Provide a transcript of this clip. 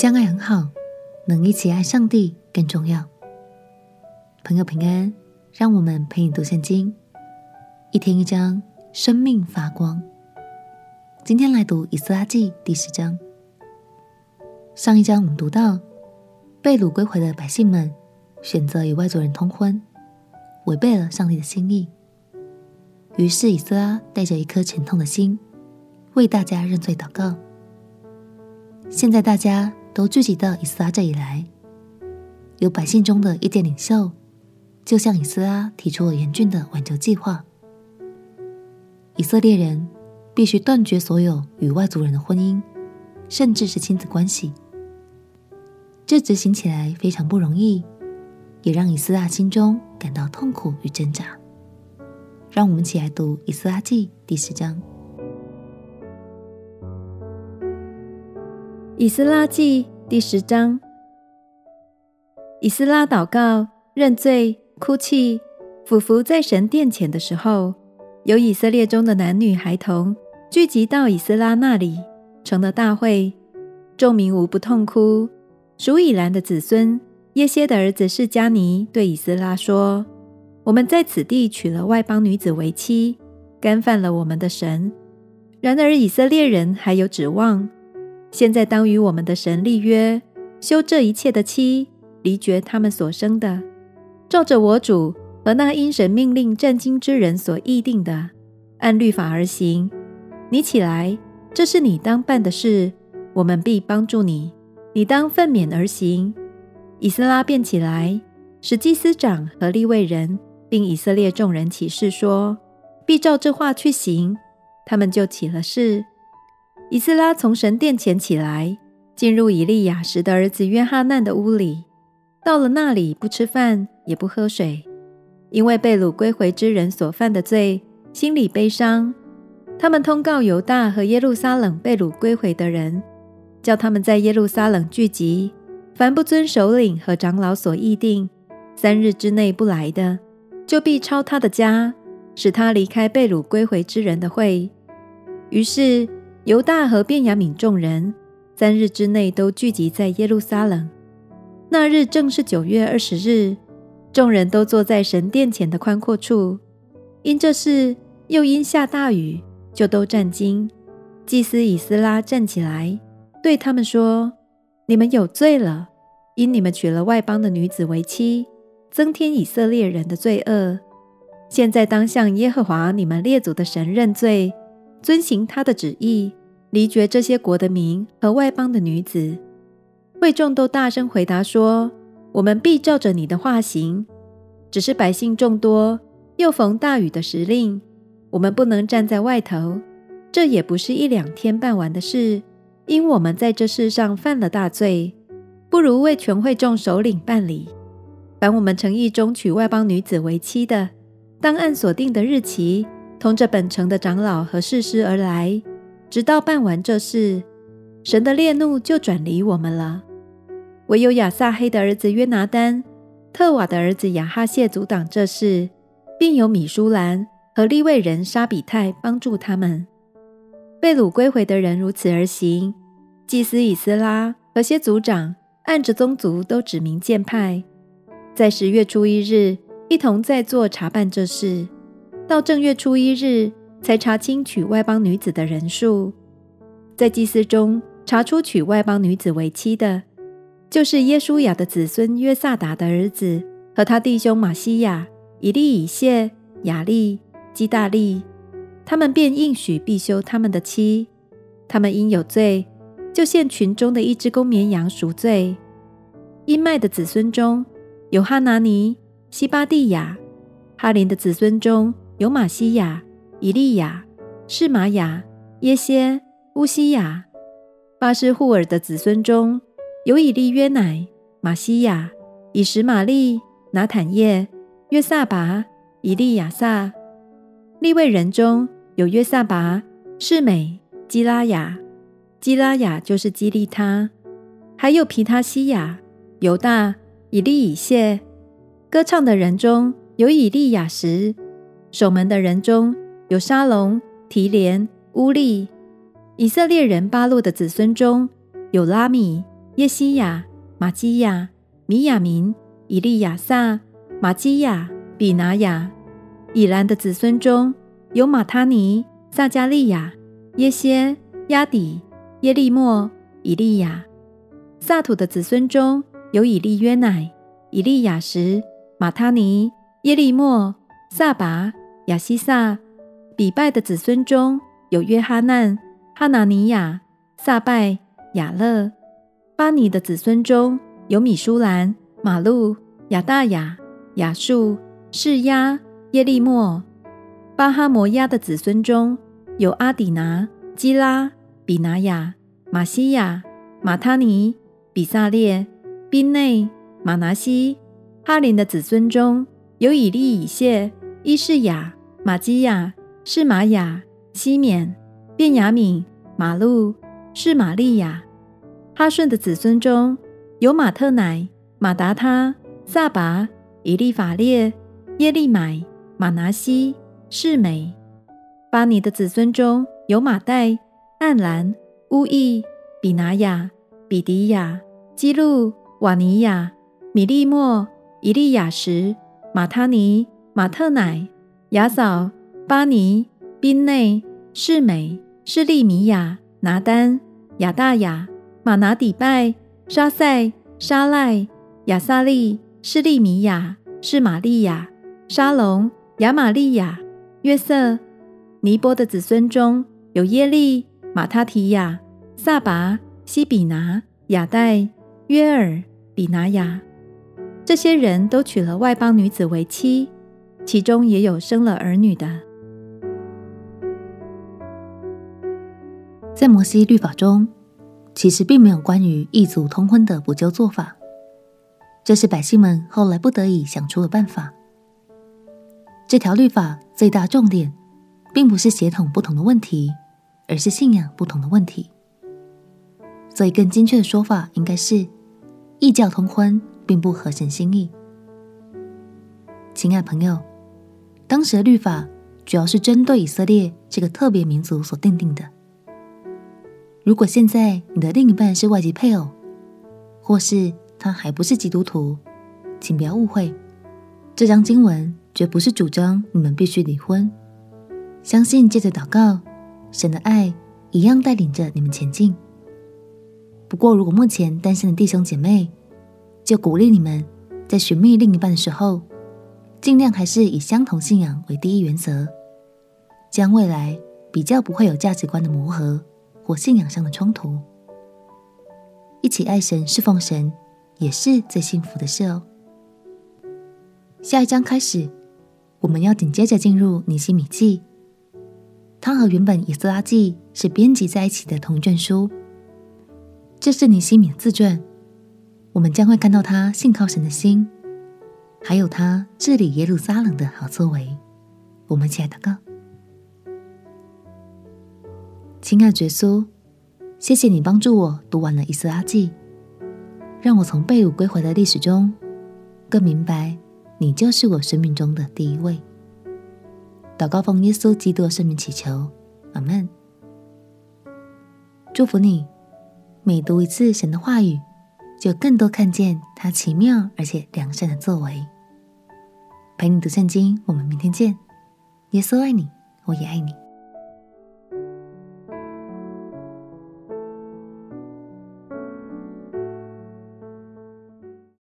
相爱很好，能一起爱上帝更重要。朋友平安，让我们陪你读圣经，一天一章，生命发光。今天来读以斯拉记第十章。上一章我们读到，被掳归回的百姓们选择与外族人通婚，违背了上帝的心意。于是以斯拉带着一颗沉痛的心，为大家认罪祷告。现在大家都聚集到以斯拉这里来，有百姓中的意见领袖，就向以斯拉提出了严峻的挽救计划。以色列人必须断绝所有与外族人的婚姻，甚至是亲子关系。这执行起来非常不容易，也让以斯拉心中感到痛苦与挣扎。让我们一起来读《以斯拉记》第十章。《以斯拉记》第十章，以斯拉祷告、认罪、哭泣、俯伏在神殿前的时候，有以色列中的男女孩童聚集到以斯拉那里，成了大会，众民无不痛哭。属以兰的子孙耶歇的儿子示迦尼对以斯拉说。我们在此地娶了外邦女子为妻，干犯了我们的神。然而以色列人还有指望。现在当与我们的神立约，修这一切的妻，离绝他们所生的，照着我主和那因神命令战兢之人所议定的，按律法而行。你起来，这是你当办的事，我们必帮助你。你当奋勉而行。以斯拉便起来，使祭司长和利未人。并以色列众人起誓说，必照这话去行。他们就起了誓。以斯拉从神殿前起来，进入以利亚时的儿子约哈难的屋里。到了那里，不吃饭，也不喝水，因为被掳归回之人所犯的罪，心里悲伤。他们通告犹大和耶路撒冷被掳归回的人，叫他们在耶路撒冷聚集，凡不遵首领和长老所议定，三日之内不来的。就必抄他的家，使他离开被掳归回之人的会。于是犹大和便雅悯众人三日之内都聚集在耶路撒冷。那日正是九月二十日，众人都坐在神殿前的宽阔处。因这事，又因下大雨，就都战惊。祭司以斯拉站起来，对他们说：“你们有罪了，因你们娶了外邦的女子为妻。”增添以色列人的罪恶。现在当向耶和华你们列祖的神认罪，遵行他的旨意，离绝这些国的民和外邦的女子。会众都大声回答说：“我们必照着你的话行。”只是百姓众多，又逢大雨的时令，我们不能站在外头。这也不是一两天办完的事，因我们在这世上犯了大罪，不如为全会众首领办理。凡我们诚意中娶外邦女子为妻的，当按所定的日期，同着本城的长老和士师而来，直到办完这事，神的烈怒就转离我们了。唯有亚撒黑的儿子约拿单、特瓦的儿子亚哈谢阻挡这事，并有米舒兰和利未人沙比泰帮助他们。被掳归回的人如此而行，祭司以斯拉和些族长按着宗族都指名荐派。在十月初一日，一同在座查办这事，到正月初一日，才查清娶外邦女子的人数。在祭司中查出娶外邦女子为妻的，就是耶稣雅的子孙约萨达的儿子和他弟兄玛西亚、以利以谢、亚利、基大利，他们便应许必休他们的妻。他们因有罪，就献群中的一只公绵羊赎罪。音麦的子孙中。有哈拿尼、西巴蒂亚；哈林的子孙中有玛西亚、以利亚、示玛雅、耶歇、乌西雅；巴施户尔的子孙中有以利约乃、玛西雅、以实玛利、拿坦业、约萨拔、以利亚撒；立位人中有约萨拔、示美、基拉雅，基拉雅就是基利他；还有皮他西亚、犹大。以利以谢，歌唱的人中有以利亚什；守门的人中有沙龙、提连、乌利。以色列人巴洛的子孙中有拉米、耶西亚、玛基亚、米亚明、以利亚撒、玛基亚、比拿雅。以兰的子孙中有马他尼、撒迦利亚、耶歇、亚底、耶利莫、以利亚。撒土的子孙中有以利约乃、以利亚什、马他尼、耶利莫、撒拔、亚西撒。比拜的子孙中有约哈难、哈拿尼亚、撒拜、亚勒。巴尼的子孙中有米舒兰、马路、亚大雅、亚述、示押、耶利莫。巴哈摩亚的子孙中有阿底拿、基拉、比拿雅、玛西亚、马他尼、比撒列、宾内、马拿西。哈林的子孙中有以利以谢、伊士雅、玛基亚、是玛雅、西缅、便雅悯、玛路、是玛利亚。哈顺的子孙中有马特乃、马达他、撒拔、以利法列、耶利买、玛拿西、示美。巴尼的子孙中有玛代、暗兰、乌意、比拿雅、比迪亚、基路、瓦尼亚、米利莫、以利亚什、马他尼、马特乃、雅扫、巴尼、宾内、示每、示利米亚、拿丹、亚大雅。玛拿底拜、沙塞、沙赖、亚撒利、示利米亚、示玛利亚、沙龙、亚玛利亚、约瑟、尼波的子孙中有耶利、马他提亚、撒拔、西比拿、亚代、约尔、比拿雅。这些人都娶了外邦女子为妻，其中也有生了儿女的。在摩西律法中，其实并没有关于异族通婚的补救做法，这是百姓们后来不得已想出的办法。这条律法最大重点，并不是血统不同的问题，而是信仰不同的问题。所以，更精确的说法应该是，异教通婚并不合神心意。亲爱朋友，当时的律法主要是针对以色列这个特别民族所定定的。如果现在你的另一半是外籍配偶，或是他还不是基督徒，请不要误会，这张经文绝不是主张你们必须离婚。相信借着祷告，神的爱一样带领着你们前进。不过，如果目前单身的弟兄姐妹，就鼓励你们在寻觅另一半的时候，尽量还是以相同信仰为第一原则，这样未来比较不会有价值观的磨合。或信仰上的冲突，一起爱神、侍奉神，也是最幸福的事哦。下一章开始，我们要紧接着进入尼西米记，它和原本以斯拉记是编辑在一起的同卷书。这是尼西米自传，我们将会看到他信靠神的心，还有他治理耶路撒冷的好作为。我们一起来祷告。亲爱的耶稣，谢谢你帮助我读完了《以斯拉记》，让我从被掳归回的历史中更明白你就是我生命中的第一位。祷告奉耶稣基督的圣名祈求，阿门。祝福你，每读一次神的话语，就更多看见他奇妙而且良善的作为。陪你读圣经，我们明天见。耶稣爱你，我也爱你。